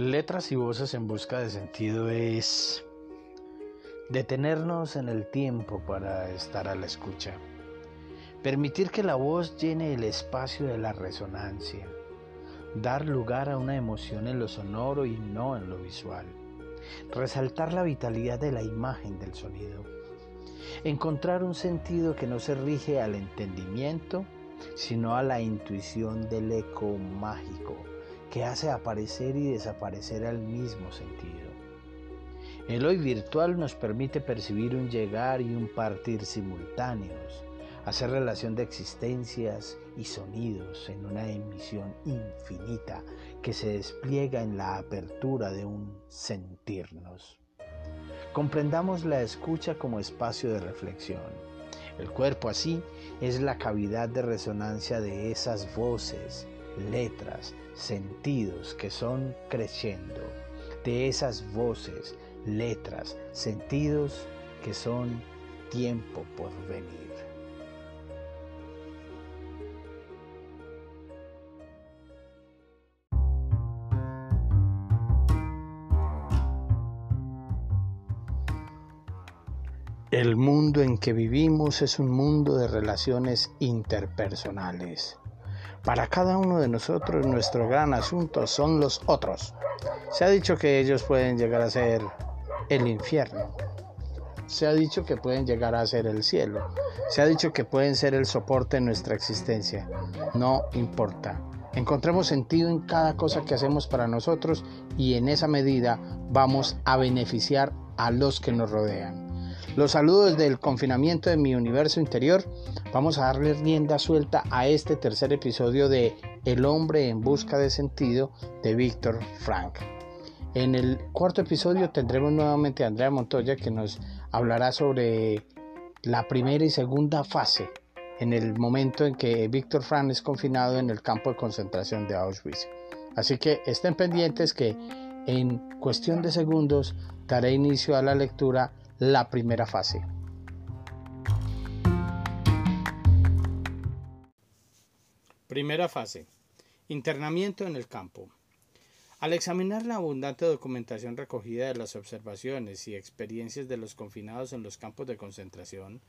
Letras y voces en busca de sentido es detenernos en el tiempo para estar a la escucha. Permitir que la voz llene el espacio de la resonancia. Dar lugar a una emoción en lo sonoro y no en lo visual. Resaltar la vitalidad de la imagen del sonido. Encontrar un sentido que no se rige al entendimiento, sino a la intuición del eco mágico que hace aparecer y desaparecer al mismo sentido. El hoy virtual nos permite percibir un llegar y un partir simultáneos, hacer relación de existencias y sonidos en una emisión infinita que se despliega en la apertura de un sentirnos. Comprendamos la escucha como espacio de reflexión. El cuerpo así es la cavidad de resonancia de esas voces, letras, sentidos que son creciendo, de esas voces, letras, sentidos que son tiempo por venir. El mundo en que vivimos es un mundo de relaciones interpersonales. Para cada uno de nosotros nuestro gran asunto son los otros. Se ha dicho que ellos pueden llegar a ser el infierno. Se ha dicho que pueden llegar a ser el cielo. Se ha dicho que pueden ser el soporte de nuestra existencia. No importa. Encontremos sentido en cada cosa que hacemos para nosotros y en esa medida vamos a beneficiar a los que nos rodean. Los saludos del confinamiento de mi universo interior. Vamos a darle rienda suelta a este tercer episodio de El hombre en busca de sentido de Víctor Frank. En el cuarto episodio tendremos nuevamente a Andrea Montoya que nos hablará sobre la primera y segunda fase en el momento en que Víctor Frank es confinado en el campo de concentración de Auschwitz. Así que estén pendientes que en cuestión de segundos daré inicio a la lectura la primera fase. Primera fase. Internamiento en el campo. Al examinar la abundante documentación recogida de las observaciones y experiencias de los confinados en los campos de concentración,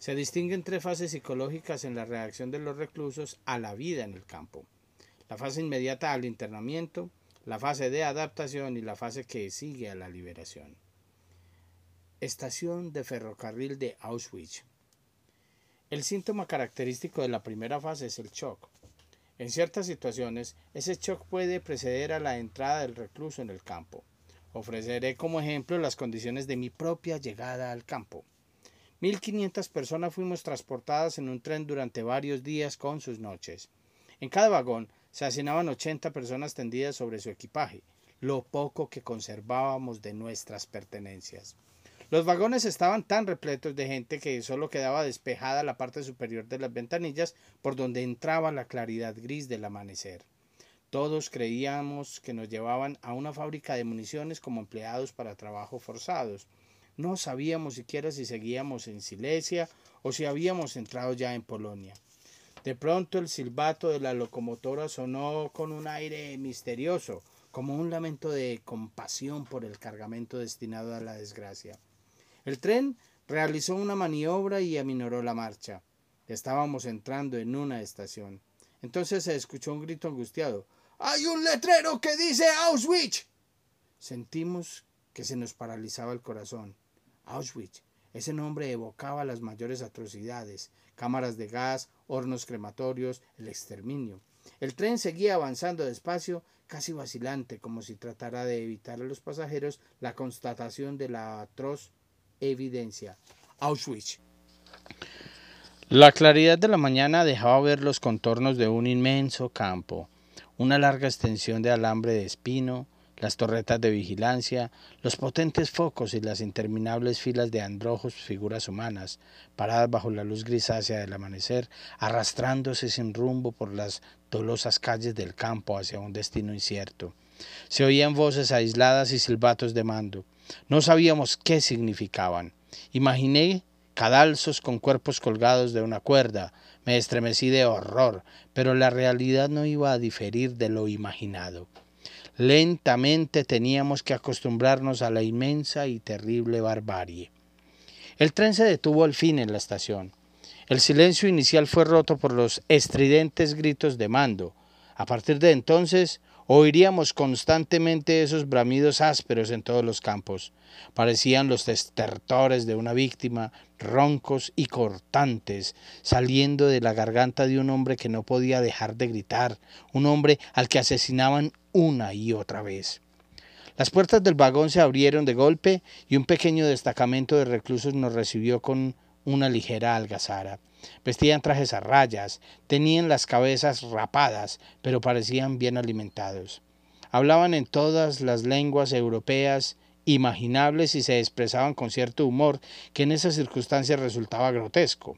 se distinguen tres fases psicológicas en la reacción de los reclusos a la vida en el campo. La fase inmediata al internamiento, la fase de adaptación y la fase que sigue a la liberación. Estación de ferrocarril de Auschwitz. El síntoma característico de la primera fase es el shock. En ciertas situaciones, ese shock puede preceder a la entrada del recluso en el campo. Ofreceré como ejemplo las condiciones de mi propia llegada al campo. 1.500 personas fuimos transportadas en un tren durante varios días con sus noches. En cada vagón se hacinaban 80 personas tendidas sobre su equipaje, lo poco que conservábamos de nuestras pertenencias. Los vagones estaban tan repletos de gente que solo quedaba despejada la parte superior de las ventanillas por donde entraba la claridad gris del amanecer. Todos creíamos que nos llevaban a una fábrica de municiones como empleados para trabajo forzados. No sabíamos siquiera si seguíamos en Silesia o si habíamos entrado ya en Polonia. De pronto el silbato de la locomotora sonó con un aire misterioso, como un lamento de compasión por el cargamento destinado a la desgracia. El tren realizó una maniobra y aminoró la marcha. Estábamos entrando en una estación. Entonces se escuchó un grito angustiado. ¡Hay un letrero que dice Auschwitz! Sentimos que se nos paralizaba el corazón. Auschwitz. Ese nombre evocaba las mayores atrocidades, cámaras de gas, hornos crematorios, el exterminio. El tren seguía avanzando despacio, casi vacilante, como si tratara de evitar a los pasajeros la constatación de la atroz evidencia. Auschwitz. La claridad de la mañana dejaba ver los contornos de un inmenso campo, una larga extensión de alambre de espino, las torretas de vigilancia, los potentes focos y las interminables filas de androjos figuras humanas, paradas bajo la luz grisácea del amanecer, arrastrándose sin rumbo por las dolosas calles del campo hacia un destino incierto. Se oían voces aisladas y silbatos de mando. No sabíamos qué significaban. Imaginé cadalzos con cuerpos colgados de una cuerda. Me estremecí de horror, pero la realidad no iba a diferir de lo imaginado. Lentamente teníamos que acostumbrarnos a la inmensa y terrible barbarie. El tren se detuvo al fin en la estación. El silencio inicial fue roto por los estridentes gritos de mando. A partir de entonces, Oiríamos constantemente esos bramidos ásperos en todos los campos. Parecían los estertores de una víctima, roncos y cortantes, saliendo de la garganta de un hombre que no podía dejar de gritar, un hombre al que asesinaban una y otra vez. Las puertas del vagón se abrieron de golpe y un pequeño destacamento de reclusos nos recibió con una ligera algazara. Vestían trajes a rayas, tenían las cabezas rapadas, pero parecían bien alimentados. Hablaban en todas las lenguas europeas imaginables y se expresaban con cierto humor que en esas circunstancias resultaba grotesco.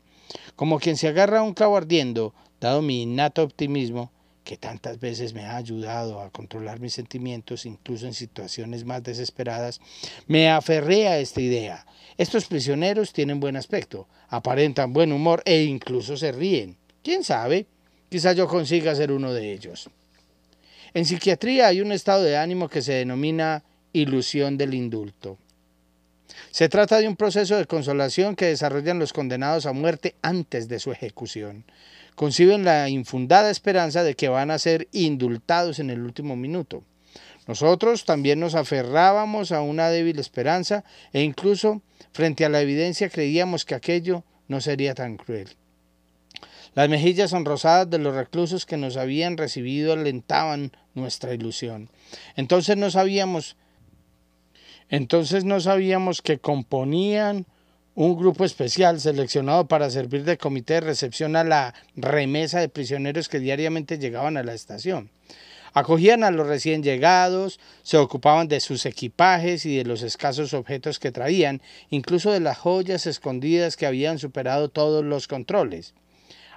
Como quien se agarra a un clavo ardiendo, dado mi innato optimismo, que tantas veces me ha ayudado a controlar mis sentimientos, incluso en situaciones más desesperadas, me aferré a esta idea. Estos prisioneros tienen buen aspecto, aparentan buen humor e incluso se ríen. ¿Quién sabe? Quizá yo consiga ser uno de ellos. En psiquiatría hay un estado de ánimo que se denomina ilusión del indulto. Se trata de un proceso de consolación que desarrollan los condenados a muerte antes de su ejecución conciben la infundada esperanza de que van a ser indultados en el último minuto. Nosotros también nos aferrábamos a una débil esperanza e incluso frente a la evidencia creíamos que aquello no sería tan cruel. Las mejillas sonrosadas de los reclusos que nos habían recibido alentaban nuestra ilusión. Entonces no sabíamos entonces no sabíamos que componían un grupo especial seleccionado para servir de comité de recepción a la remesa de prisioneros que diariamente llegaban a la estación. Acogían a los recién llegados, se ocupaban de sus equipajes y de los escasos objetos que traían, incluso de las joyas escondidas que habían superado todos los controles.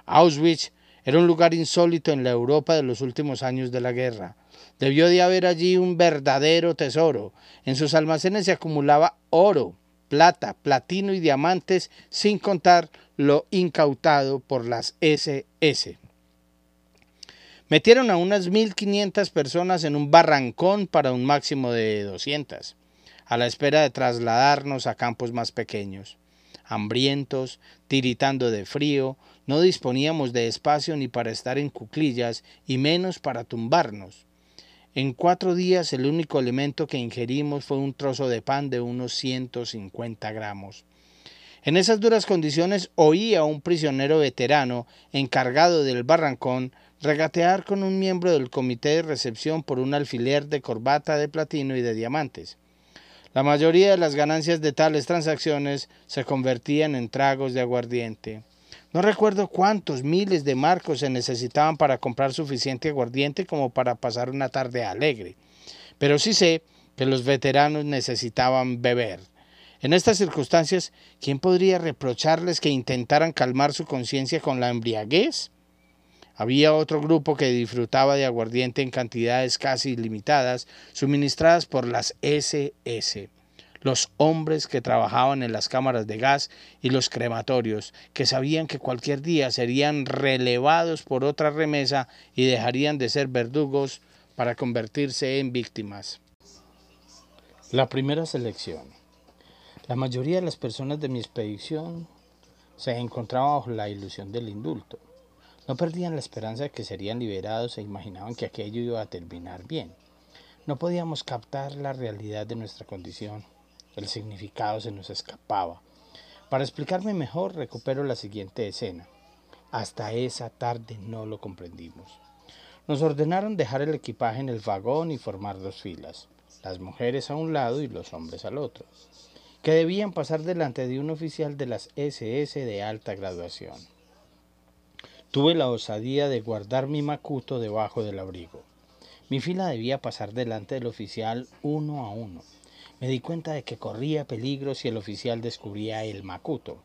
Auschwitz era un lugar insólito en la Europa de los últimos años de la guerra. Debió de haber allí un verdadero tesoro. En sus almacenes se acumulaba oro, plata, platino y diamantes, sin contar lo incautado por las SS. Metieron a unas 1.500 personas en un barrancón para un máximo de 200, a la espera de trasladarnos a campos más pequeños. Hambrientos, tiritando de frío, no disponíamos de espacio ni para estar en cuclillas y menos para tumbarnos. En cuatro días el único alimento que ingerimos fue un trozo de pan de unos 150 gramos. En esas duras condiciones oí a un prisionero veterano encargado del barrancón regatear con un miembro del comité de recepción por un alfiler de corbata de platino y de diamantes. La mayoría de las ganancias de tales transacciones se convertían en tragos de aguardiente. No recuerdo cuántos miles de marcos se necesitaban para comprar suficiente aguardiente como para pasar una tarde alegre, pero sí sé que los veteranos necesitaban beber. En estas circunstancias, ¿quién podría reprocharles que intentaran calmar su conciencia con la embriaguez? Había otro grupo que disfrutaba de aguardiente en cantidades casi ilimitadas, suministradas por las SS los hombres que trabajaban en las cámaras de gas y los crematorios, que sabían que cualquier día serían relevados por otra remesa y dejarían de ser verdugos para convertirse en víctimas. La primera selección. La mayoría de las personas de mi expedición se encontraban bajo la ilusión del indulto. No perdían la esperanza de que serían liberados e imaginaban que aquello iba a terminar bien. No podíamos captar la realidad de nuestra condición el significado se nos escapaba. Para explicarme mejor, recupero la siguiente escena. Hasta esa tarde no lo comprendimos. Nos ordenaron dejar el equipaje en el vagón y formar dos filas, las mujeres a un lado y los hombres al otro, que debían pasar delante de un oficial de las SS de alta graduación. Tuve la osadía de guardar mi macuto debajo del abrigo. Mi fila debía pasar delante del oficial uno a uno, me di cuenta de que corría peligro si el oficial descubría el macuto.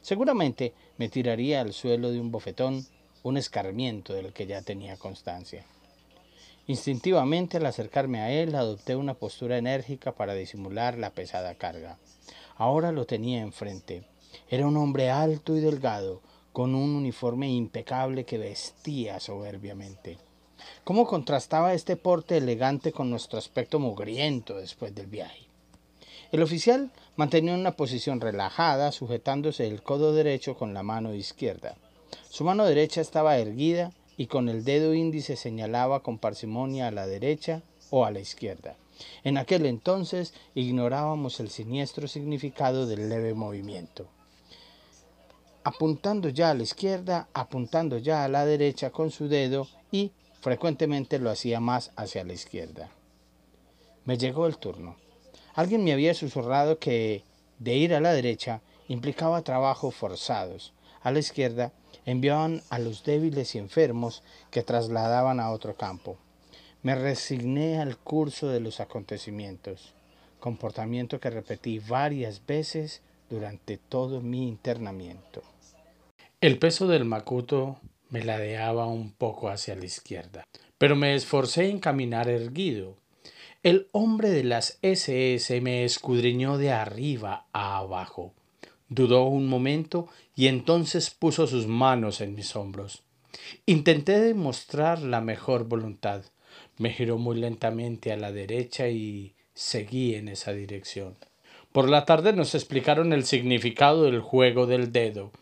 Seguramente me tiraría al suelo de un bofetón, un escarmiento del que ya tenía constancia. Instintivamente al acercarme a él adopté una postura enérgica para disimular la pesada carga. Ahora lo tenía enfrente. Era un hombre alto y delgado, con un uniforme impecable que vestía soberbiamente. ¿Cómo contrastaba este porte elegante con nuestro aspecto mugriento después del viaje? El oficial mantenía una posición relajada, sujetándose el codo derecho con la mano izquierda. Su mano derecha estaba erguida y con el dedo índice señalaba con parsimonia a la derecha o a la izquierda. En aquel entonces ignorábamos el siniestro significado del leve movimiento. Apuntando ya a la izquierda, apuntando ya a la derecha con su dedo y frecuentemente lo hacía más hacia la izquierda. Me llegó el turno. Alguien me había susurrado que de ir a la derecha implicaba trabajos forzados. A la izquierda enviaban a los débiles y enfermos que trasladaban a otro campo. Me resigné al curso de los acontecimientos, comportamiento que repetí varias veces durante todo mi internamiento. El peso del macuto me ladeaba un poco hacia la izquierda, pero me esforcé en caminar erguido. El hombre de las SS me escudriñó de arriba a abajo. Dudó un momento y entonces puso sus manos en mis hombros. Intenté demostrar la mejor voluntad. Me giró muy lentamente a la derecha y seguí en esa dirección. Por la tarde nos explicaron el significado del juego del dedo.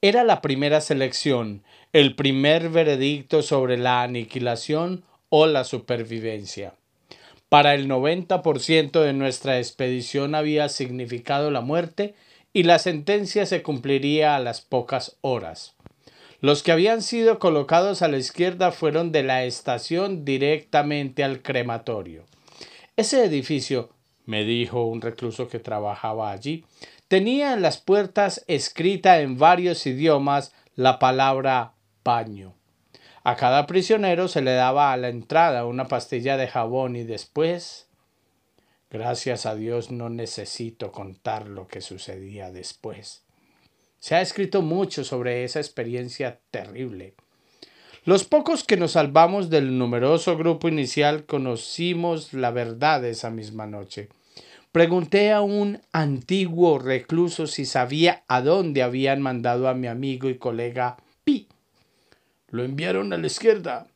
Era la primera selección, el primer veredicto sobre la aniquilación o la supervivencia. Para el 90% de nuestra expedición había significado la muerte y la sentencia se cumpliría a las pocas horas. Los que habían sido colocados a la izquierda fueron de la estación directamente al crematorio. Ese edificio, me dijo un recluso que trabajaba allí, tenía en las puertas escrita en varios idiomas la palabra baño. A cada prisionero se le daba a la entrada una pastilla de jabón y después Gracias a Dios no necesito contar lo que sucedía después. Se ha escrito mucho sobre esa experiencia terrible. Los pocos que nos salvamos del numeroso grupo inicial conocimos la verdad esa misma noche. Pregunté a un antiguo recluso si sabía a dónde habían mandado a mi amigo y colega. ¿Lo enviaron a la izquierda?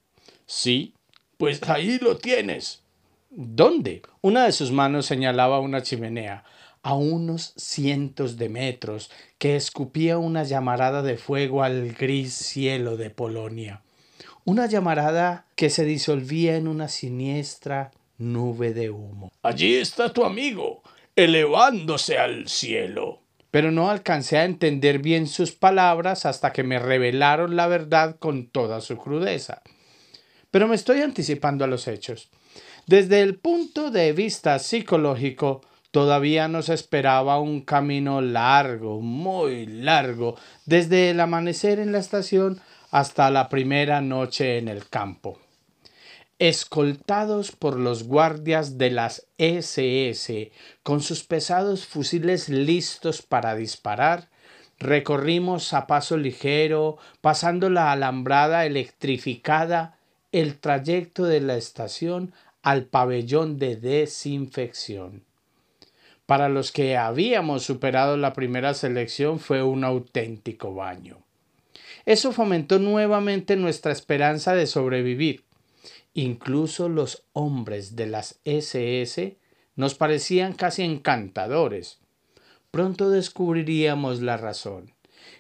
Sí, pues ahí lo tienes. ¿Dónde? Una de sus manos señalaba una chimenea a unos cientos de metros que escupía una llamarada de fuego al gris cielo de Polonia. Una llamarada que se disolvía en una siniestra nube de humo. Allí está tu amigo, elevándose al cielo. Pero no alcancé a entender bien sus palabras hasta que me revelaron la verdad con toda su crudeza. Pero me estoy anticipando a los hechos. Desde el punto de vista psicológico, todavía nos esperaba un camino largo, muy largo, desde el amanecer en la estación hasta la primera noche en el campo. Escoltados por los guardias de las SS, con sus pesados fusiles listos para disparar, recorrimos a paso ligero, pasando la alambrada electrificada, el trayecto de la estación al pabellón de desinfección. Para los que habíamos superado la primera selección fue un auténtico baño. Eso fomentó nuevamente nuestra esperanza de sobrevivir. Incluso los hombres de las SS nos parecían casi encantadores. Pronto descubriríamos la razón.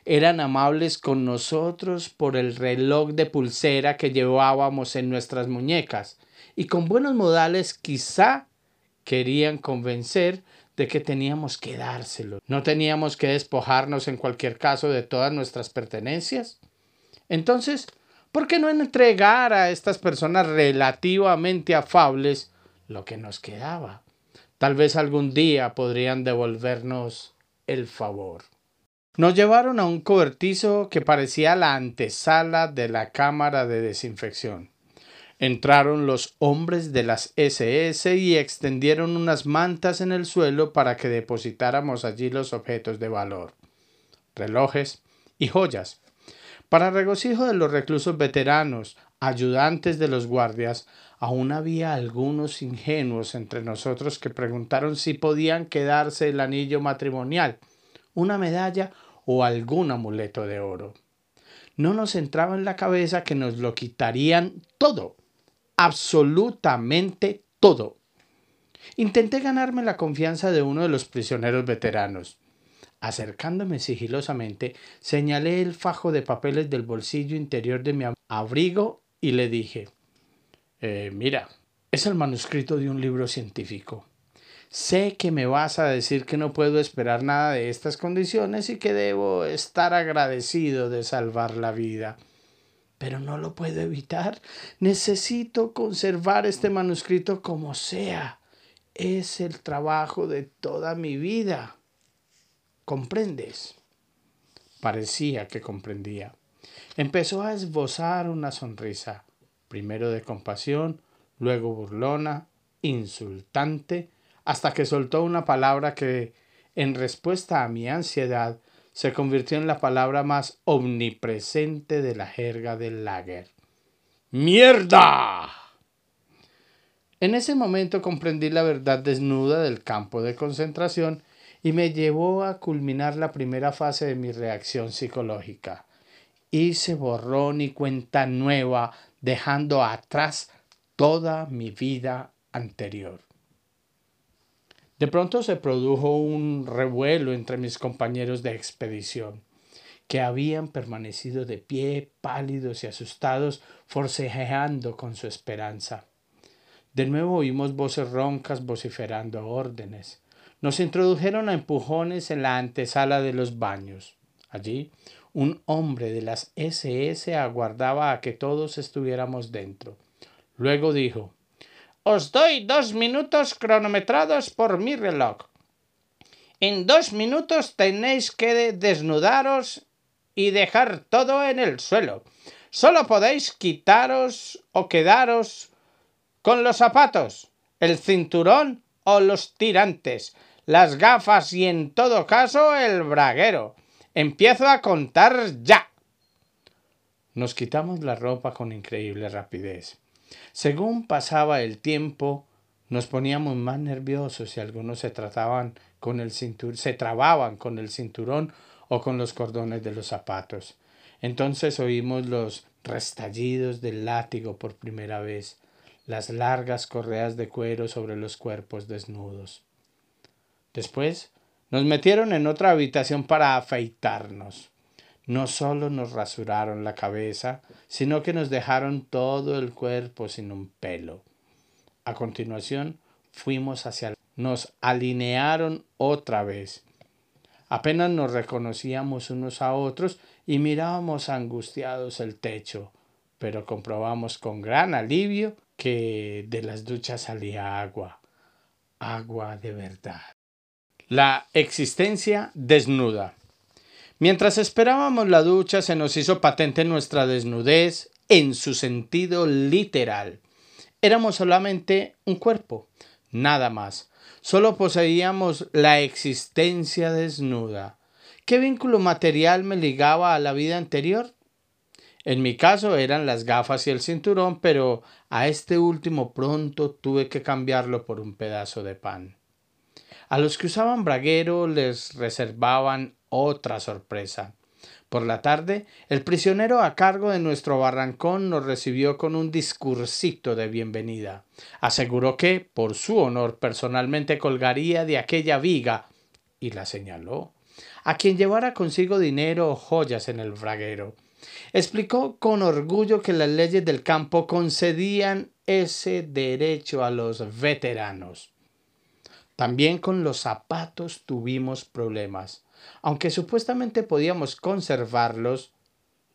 Eran amables con nosotros por el reloj de pulsera que llevábamos en nuestras muñecas, y con buenos modales quizá querían convencer de que teníamos que dárselo. ¿No teníamos que despojarnos en cualquier caso de todas nuestras pertenencias? Entonces, ¿por qué no entregar a estas personas relativamente afables lo que nos quedaba? Tal vez algún día podrían devolvernos el favor. Nos llevaron a un cobertizo que parecía la antesala de la cámara de desinfección. Entraron los hombres de las SS y extendieron unas mantas en el suelo para que depositáramos allí los objetos de valor, relojes y joyas. Para regocijo de los reclusos veteranos, ayudantes de los guardias, aún había algunos ingenuos entre nosotros que preguntaron si podían quedarse el anillo matrimonial, una medalla o algún amuleto de oro. No nos entraba en la cabeza que nos lo quitarían todo absolutamente todo. Intenté ganarme la confianza de uno de los prisioneros veteranos. Acercándome sigilosamente, señalé el fajo de papeles del bolsillo interior de mi abrigo y le dije eh, Mira, es el manuscrito de un libro científico. Sé que me vas a decir que no puedo esperar nada de estas condiciones y que debo estar agradecido de salvar la vida. Pero no lo puedo evitar. Necesito conservar este manuscrito como sea. Es el trabajo de toda mi vida. ¿Comprendes? Parecía que comprendía. Empezó a esbozar una sonrisa, primero de compasión, luego burlona, insultante, hasta que soltó una palabra que, en respuesta a mi ansiedad, se convirtió en la palabra más omnipresente de la jerga del lager. ¡Mierda! En ese momento comprendí la verdad desnuda del campo de concentración y me llevó a culminar la primera fase de mi reacción psicológica. Hice borrón y cuenta nueva, dejando atrás toda mi vida anterior. De pronto se produjo un revuelo entre mis compañeros de expedición, que habían permanecido de pie, pálidos y asustados, forcejeando con su esperanza. De nuevo oímos voces roncas vociferando órdenes. Nos introdujeron a empujones en la antesala de los baños. Allí, un hombre de las SS aguardaba a que todos estuviéramos dentro. Luego dijo os doy dos minutos cronometrados por mi reloj. En dos minutos tenéis que desnudaros y dejar todo en el suelo. Solo podéis quitaros o quedaros con los zapatos, el cinturón o los tirantes, las gafas y en todo caso el braguero. Empiezo a contar ya. Nos quitamos la ropa con increíble rapidez. Según pasaba el tiempo, nos poníamos más nerviosos y algunos se trataban con el cinturón, se trababan con el cinturón o con los cordones de los zapatos. Entonces oímos los restallidos del látigo por primera vez, las largas correas de cuero sobre los cuerpos desnudos. Después nos metieron en otra habitación para afeitarnos no solo nos rasuraron la cabeza, sino que nos dejaron todo el cuerpo sin un pelo. A continuación fuimos hacia nos alinearon otra vez. Apenas nos reconocíamos unos a otros y mirábamos angustiados el techo, pero comprobamos con gran alivio que de las duchas salía agua, agua de verdad. La existencia desnuda. Mientras esperábamos la ducha se nos hizo patente nuestra desnudez en su sentido literal. Éramos solamente un cuerpo, nada más. Solo poseíamos la existencia desnuda. ¿Qué vínculo material me ligaba a la vida anterior? En mi caso eran las gafas y el cinturón, pero a este último pronto tuve que cambiarlo por un pedazo de pan. A los que usaban braguero les reservaban otra sorpresa. Por la tarde, el prisionero a cargo de nuestro barrancón nos recibió con un discursito de bienvenida. Aseguró que, por su honor, personalmente colgaría de aquella viga, y la señaló, a quien llevara consigo dinero o joyas en el braguero. Explicó con orgullo que las leyes del campo concedían ese derecho a los veteranos. También con los zapatos tuvimos problemas. Aunque supuestamente podíamos conservarlos,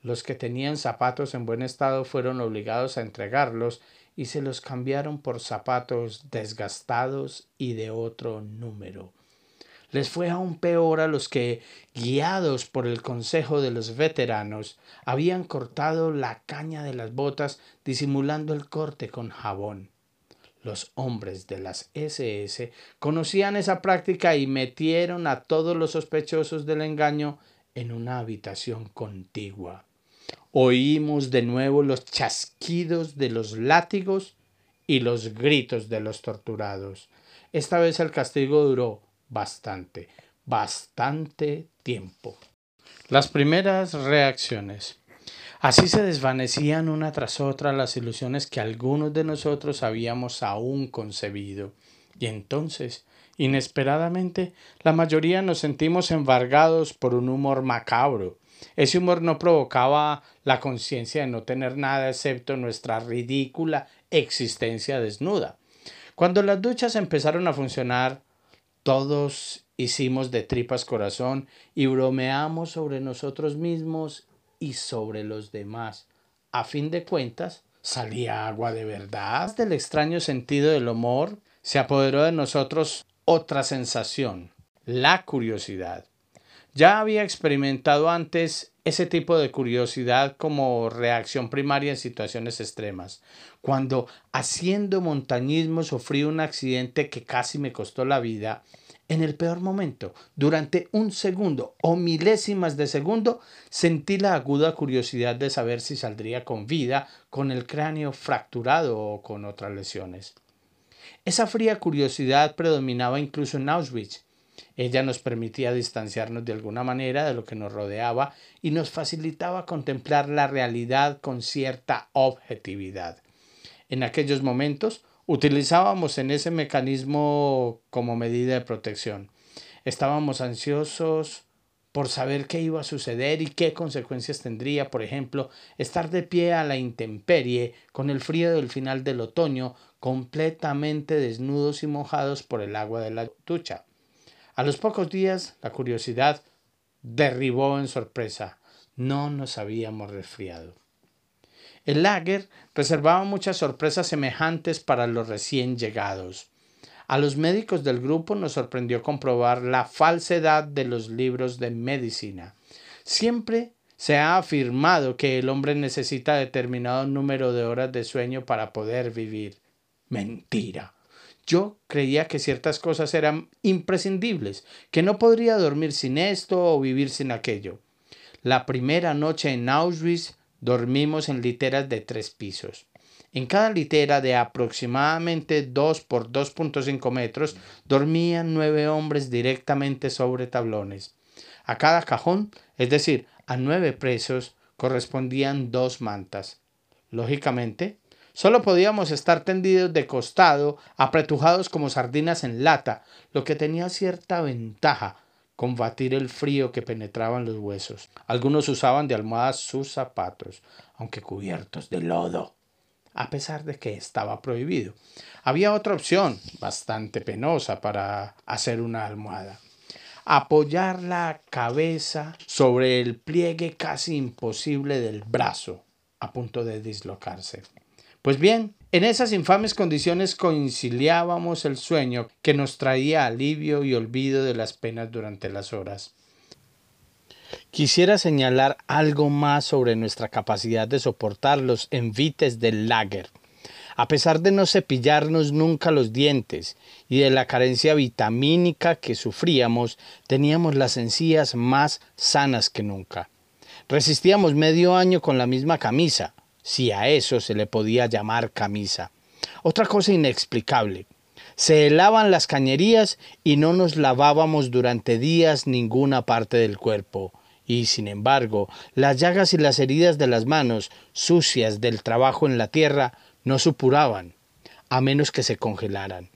los que tenían zapatos en buen estado fueron obligados a entregarlos y se los cambiaron por zapatos desgastados y de otro número. Les fue aún peor a los que, guiados por el consejo de los veteranos, habían cortado la caña de las botas disimulando el corte con jabón. Los hombres de las SS conocían esa práctica y metieron a todos los sospechosos del engaño en una habitación contigua. Oímos de nuevo los chasquidos de los látigos y los gritos de los torturados. Esta vez el castigo duró bastante, bastante tiempo. Las primeras reacciones. Así se desvanecían una tras otra las ilusiones que algunos de nosotros habíamos aún concebido. Y entonces, inesperadamente, la mayoría nos sentimos embargados por un humor macabro. Ese humor no provocaba la conciencia de no tener nada excepto nuestra ridícula existencia desnuda. Cuando las duchas empezaron a funcionar, todos hicimos de tripas corazón y bromeamos sobre nosotros mismos y sobre los demás. A fin de cuentas, salía agua de verdad. Del extraño sentido del humor, se apoderó de nosotros otra sensación, la curiosidad. Ya había experimentado antes ese tipo de curiosidad como reacción primaria en situaciones extremas. Cuando haciendo montañismo sufrí un accidente que casi me costó la vida, en el peor momento, durante un segundo o milésimas de segundo, sentí la aguda curiosidad de saber si saldría con vida, con el cráneo fracturado o con otras lesiones. Esa fría curiosidad predominaba incluso en Auschwitz. Ella nos permitía distanciarnos de alguna manera de lo que nos rodeaba y nos facilitaba contemplar la realidad con cierta objetividad. En aquellos momentos utilizábamos en ese mecanismo como medida de protección. Estábamos ansiosos por saber qué iba a suceder y qué consecuencias tendría, por ejemplo, estar de pie a la intemperie con el frío del final del otoño, completamente desnudos y mojados por el agua de la ducha. A los pocos días, la curiosidad derribó en sorpresa. No nos habíamos resfriado. El lager reservaba muchas sorpresas semejantes para los recién llegados. A los médicos del grupo nos sorprendió comprobar la falsedad de los libros de medicina. Siempre se ha afirmado que el hombre necesita determinado número de horas de sueño para poder vivir. Mentira. Yo creía que ciertas cosas eran imprescindibles, que no podría dormir sin esto o vivir sin aquello. La primera noche en Auschwitz dormimos en literas de tres pisos. En cada litera de aproximadamente 2 por 2.5 metros dormían nueve hombres directamente sobre tablones. A cada cajón, es decir, a nueve presos, correspondían dos mantas. Lógicamente, solo podíamos estar tendidos de costado, apretujados como sardinas en lata, lo que tenía cierta ventaja, combatir el frío que penetraba en los huesos. Algunos usaban de almohadas sus zapatos, aunque cubiertos de lodo, a pesar de que estaba prohibido. Había otra opción, bastante penosa, para hacer una almohada. Apoyar la cabeza sobre el pliegue casi imposible del brazo, a punto de dislocarse. Pues bien, en esas infames condiciones conciliábamos el sueño que nos traía alivio y olvido de las penas durante las horas. Quisiera señalar algo más sobre nuestra capacidad de soportar los envites del lager. A pesar de no cepillarnos nunca los dientes y de la carencia vitamínica que sufríamos, teníamos las encías más sanas que nunca. Resistíamos medio año con la misma camisa, si a eso se le podía llamar camisa. Otra cosa inexplicable. Se helaban las cañerías y no nos lavábamos durante días ninguna parte del cuerpo. Y, sin embargo, las llagas y las heridas de las manos, sucias del trabajo en la tierra, no supuraban, a menos que se congelaran.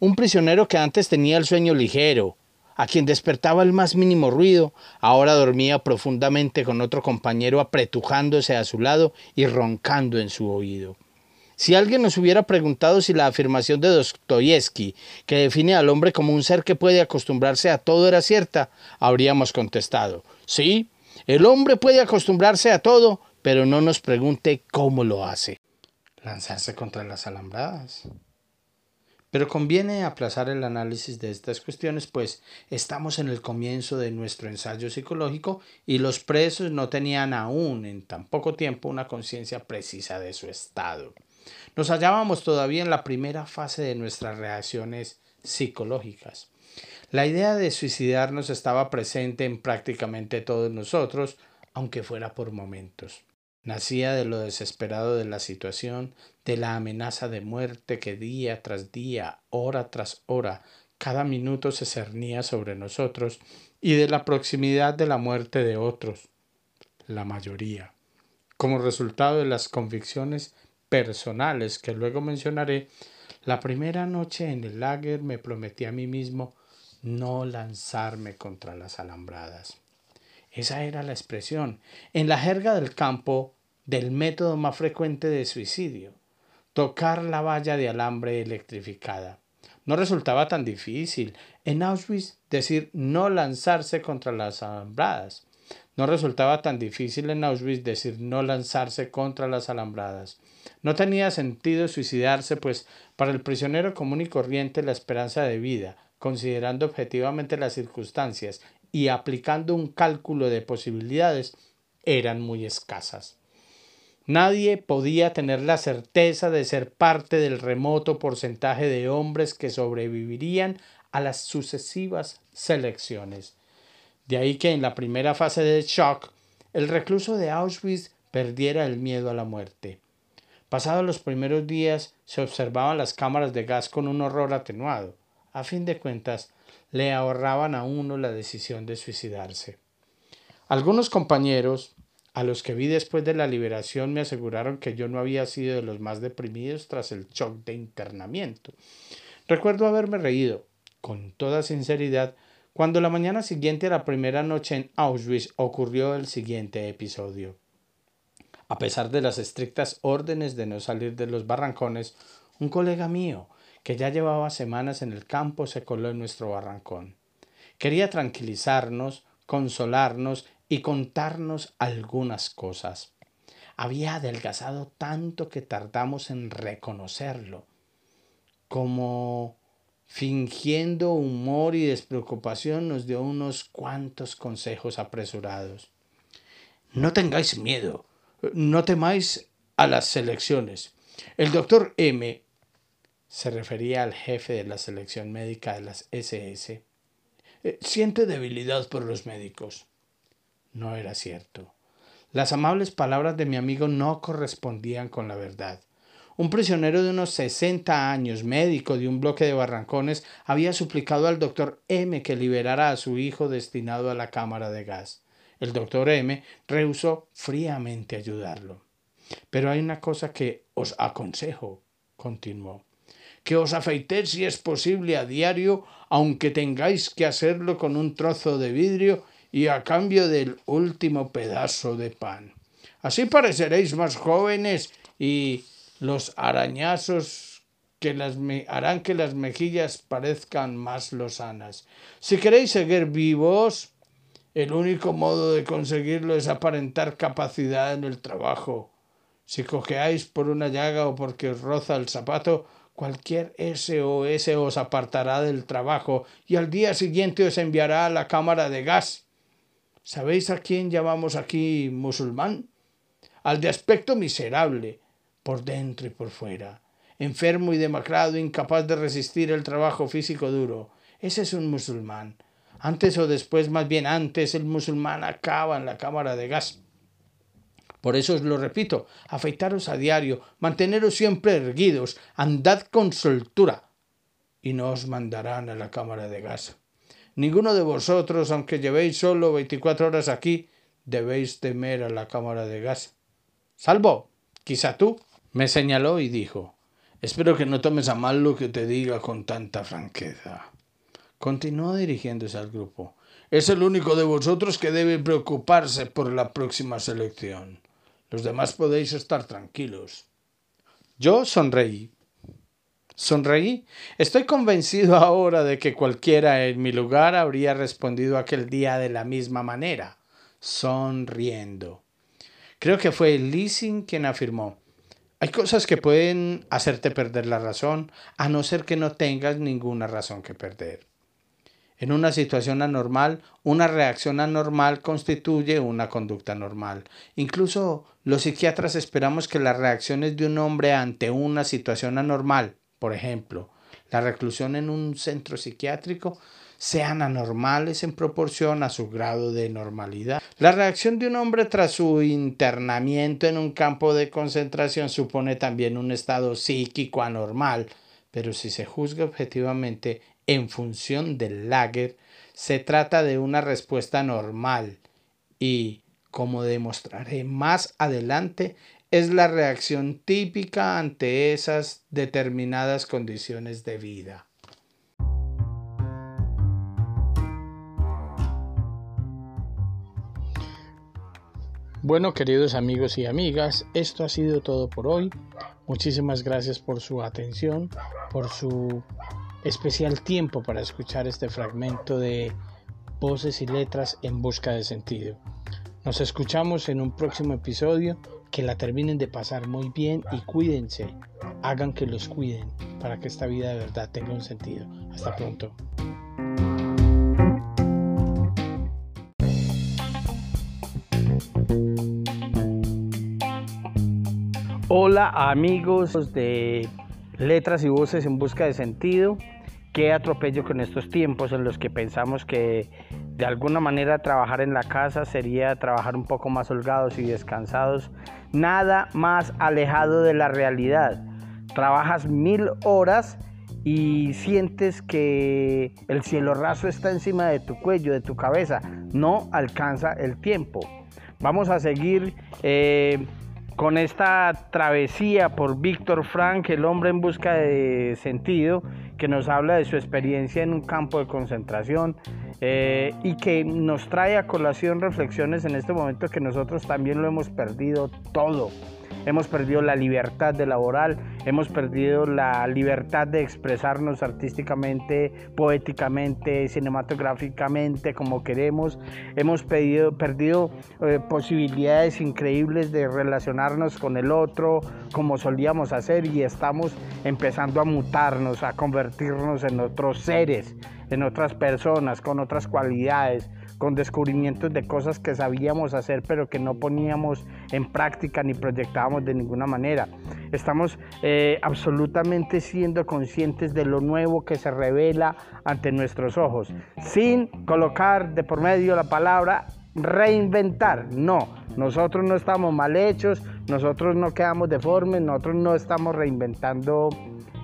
Un prisionero que antes tenía el sueño ligero, a quien despertaba el más mínimo ruido, ahora dormía profundamente con otro compañero apretujándose a su lado y roncando en su oído. Si alguien nos hubiera preguntado si la afirmación de Dostoyevsky, que define al hombre como un ser que puede acostumbrarse a todo, era cierta, habríamos contestado, sí, el hombre puede acostumbrarse a todo, pero no nos pregunte cómo lo hace. Lanzarse contra las alambradas. Pero conviene aplazar el análisis de estas cuestiones, pues estamos en el comienzo de nuestro ensayo psicológico y los presos no tenían aún en tan poco tiempo una conciencia precisa de su estado. Nos hallábamos todavía en la primera fase de nuestras reacciones psicológicas. La idea de suicidarnos estaba presente en prácticamente todos nosotros, aunque fuera por momentos. Nacía de lo desesperado de la situación, de la amenaza de muerte que día tras día, hora tras hora, cada minuto se cernía sobre nosotros, y de la proximidad de la muerte de otros, la mayoría, como resultado de las convicciones personales que luego mencionaré, la primera noche en el lager me prometí a mí mismo no lanzarme contra las alambradas. Esa era la expresión, en la jerga del campo, del método más frecuente de suicidio, tocar la valla de alambre electrificada. No resultaba tan difícil en Auschwitz decir no lanzarse contra las alambradas. No resultaba tan difícil en Auschwitz decir no lanzarse contra las alambradas. No tenía sentido suicidarse, pues para el prisionero común y corriente la esperanza de vida, considerando objetivamente las circunstancias y aplicando un cálculo de posibilidades, eran muy escasas. Nadie podía tener la certeza de ser parte del remoto porcentaje de hombres que sobrevivirían a las sucesivas selecciones. De ahí que en la primera fase del shock, el recluso de Auschwitz perdiera el miedo a la muerte. Pasados los primeros días se observaban las cámaras de gas con un horror atenuado. A fin de cuentas, le ahorraban a uno la decisión de suicidarse. Algunos compañeros, a los que vi después de la liberación, me aseguraron que yo no había sido de los más deprimidos tras el shock de internamiento. Recuerdo haberme reído, con toda sinceridad, cuando la mañana siguiente a la primera noche en Auschwitz ocurrió el siguiente episodio. A pesar de las estrictas órdenes de no salir de los barrancones, un colega mío, que ya llevaba semanas en el campo, se coló en nuestro barrancón. Quería tranquilizarnos, consolarnos y contarnos algunas cosas. Había adelgazado tanto que tardamos en reconocerlo. Como fingiendo humor y despreocupación, nos dio unos cuantos consejos apresurados. No tengáis miedo, no temáis a las selecciones. El doctor M se refería al jefe de la selección médica de las SS. Eh, siente debilidad por los médicos. No era cierto. Las amables palabras de mi amigo no correspondían con la verdad. Un prisionero de unos 60 años, médico de un bloque de barrancones, había suplicado al doctor M que liberara a su hijo destinado a la cámara de gas. El doctor M rehusó fríamente ayudarlo. Pero hay una cosa que os aconsejo, continuó, que os afeitéis si es posible a diario, aunque tengáis que hacerlo con un trozo de vidrio y a cambio del último pedazo de pan. Así pareceréis más jóvenes y los arañazos que las harán que las mejillas parezcan más losanas. Si queréis seguir vivos, el único modo de conseguirlo es aparentar capacidad en el trabajo. Si cojeáis por una llaga o porque os roza el zapato, cualquier SOS os apartará del trabajo y al día siguiente os enviará a la cámara de gas. ¿Sabéis a quién llamamos aquí musulmán? Al de aspecto miserable, por dentro y por fuera, enfermo y demacrado, incapaz de resistir el trabajo físico duro. Ese es un musulmán. Antes o después, más bien antes, el musulmán acaba en la cámara de gas. Por eso os lo repito, afeitaros a diario, manteneros siempre erguidos, andad con soltura, y no os mandarán a la cámara de gas. Ninguno de vosotros, aunque llevéis solo veinticuatro horas aquí, debéis temer a la cámara de gas. Salvo, quizá tú, me señaló y dijo Espero que no tomes a mal lo que te diga con tanta franqueza. Continuó dirigiéndose al grupo. Es el único de vosotros que debe preocuparse por la próxima selección. Los demás podéis estar tranquilos. Yo sonreí. Sonreí. Estoy convencido ahora de que cualquiera en mi lugar habría respondido aquel día de la misma manera, sonriendo. Creo que fue Lissing quien afirmó hay cosas que pueden hacerte perder la razón, a no ser que no tengas ninguna razón que perder. En una situación anormal, una reacción anormal constituye una conducta normal. Incluso los psiquiatras esperamos que las reacciones de un hombre ante una situación anormal, por ejemplo, la reclusión en un centro psiquiátrico, sean anormales en proporción a su grado de normalidad. La reacción de un hombre tras su internamiento en un campo de concentración supone también un estado psíquico anormal, pero si se juzga objetivamente en función del lager, se trata de una respuesta normal y, como demostraré más adelante, es la reacción típica ante esas determinadas condiciones de vida. Bueno, queridos amigos y amigas, esto ha sido todo por hoy. Muchísimas gracias por su atención, por su especial tiempo para escuchar este fragmento de Voces y Letras en Busca de Sentido. Nos escuchamos en un próximo episodio. Que la terminen de pasar muy bien y cuídense. Hagan que los cuiden para que esta vida de verdad tenga un sentido. Hasta pronto. Hola amigos de Letras y Voces en Busca de Sentido. Qué atropello con estos tiempos en los que pensamos que de alguna manera trabajar en la casa sería trabajar un poco más holgados y descansados. Nada más alejado de la realidad. Trabajas mil horas y sientes que el cielo raso está encima de tu cuello, de tu cabeza. No alcanza el tiempo. Vamos a seguir eh, con esta travesía por Víctor Frank, el hombre en busca de sentido, que nos habla de su experiencia en un campo de concentración eh, y que nos trae a colación reflexiones en este momento que nosotros también lo hemos perdido todo hemos perdido la libertad de laboral, hemos perdido la libertad de expresarnos artísticamente, poéticamente, cinematográficamente, como queremos, hemos perdido eh, posibilidades increíbles de relacionarnos con el otro como solíamos hacer y estamos empezando a mutarnos, a convertirnos en otros seres, en otras personas, con otras cualidades con descubrimientos de cosas que sabíamos hacer pero que no poníamos en práctica ni proyectábamos de ninguna manera. Estamos eh, absolutamente siendo conscientes de lo nuevo que se revela ante nuestros ojos, sin colocar de por medio la palabra reinventar. No, nosotros no estamos mal hechos, nosotros no quedamos deformes, nosotros no estamos reinventando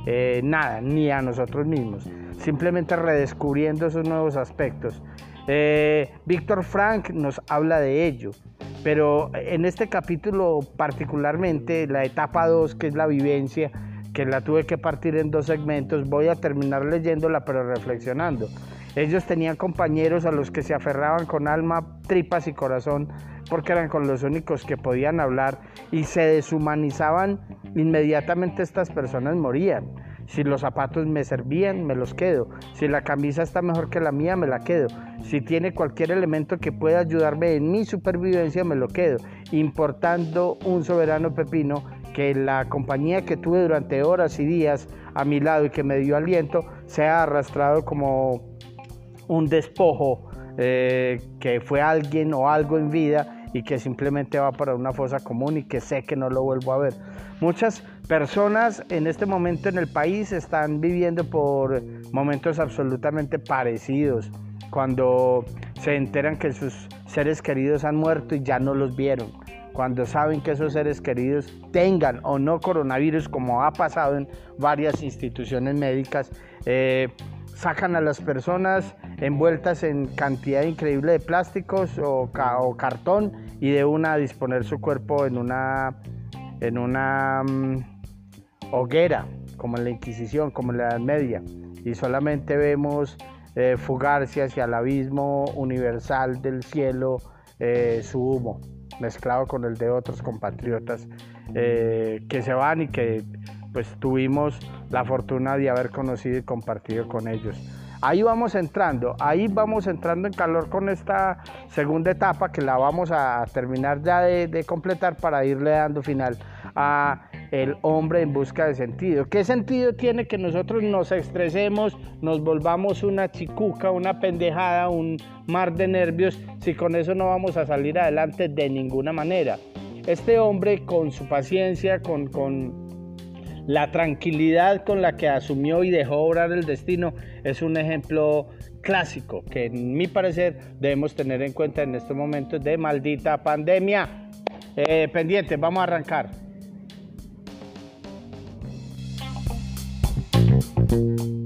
eh, nada, ni a nosotros mismos. Simplemente redescubriendo esos nuevos aspectos. Eh, Víctor Frank nos habla de ello, pero en este capítulo particularmente, la etapa 2, que es la vivencia, que la tuve que partir en dos segmentos, voy a terminar leyéndola pero reflexionando. Ellos tenían compañeros a los que se aferraban con alma, tripas y corazón porque eran con los únicos que podían hablar y se deshumanizaban, inmediatamente estas personas morían. Si los zapatos me servían, me los quedo. Si la camisa está mejor que la mía, me la quedo. Si tiene cualquier elemento que pueda ayudarme en mi supervivencia, me lo quedo. Importando un soberano pepino que la compañía que tuve durante horas y días a mi lado y que me dio aliento, se ha arrastrado como un despojo eh, que fue alguien o algo en vida y que simplemente va para una fosa común y que sé que no lo vuelvo a ver. Muchas personas en este momento en el país están viviendo por momentos absolutamente parecidos, cuando se enteran que sus seres queridos han muerto y ya no los vieron, cuando saben que esos seres queridos tengan o no coronavirus, como ha pasado en varias instituciones médicas, eh, sacan a las personas envueltas en cantidad increíble de plásticos o, cartón y de una disponer su cuerpo en una, en una mm, hoguera, como en la Inquisición, como en la Edad Media. Y solamente vemos eh, fugarse hacia el abismo universal del cielo eh, su humo, mezclado con el de otros compatriotas eh, que se van y que pues tuvimos la fortuna de haber conocido y compartido con ellos. Ahí vamos entrando, ahí vamos entrando en calor con esta segunda etapa que la vamos a terminar ya de, completar para irle dando final a el hombre en busca de sentido. ¿Qué sentido tiene que nosotros nos estresemos, nos volvamos una chicuca, una pendejada, un mar de nervios, si con eso no vamos a salir adelante de ninguna manera? Este hombre con su paciencia, con, con la tranquilidad con la que asumió y dejó obrar el destino es un ejemplo clásico que en mi parecer debemos tener en cuenta en estos momentos de maldita pandemia. Eh, pendiente, vamos a arrancar. Thank you.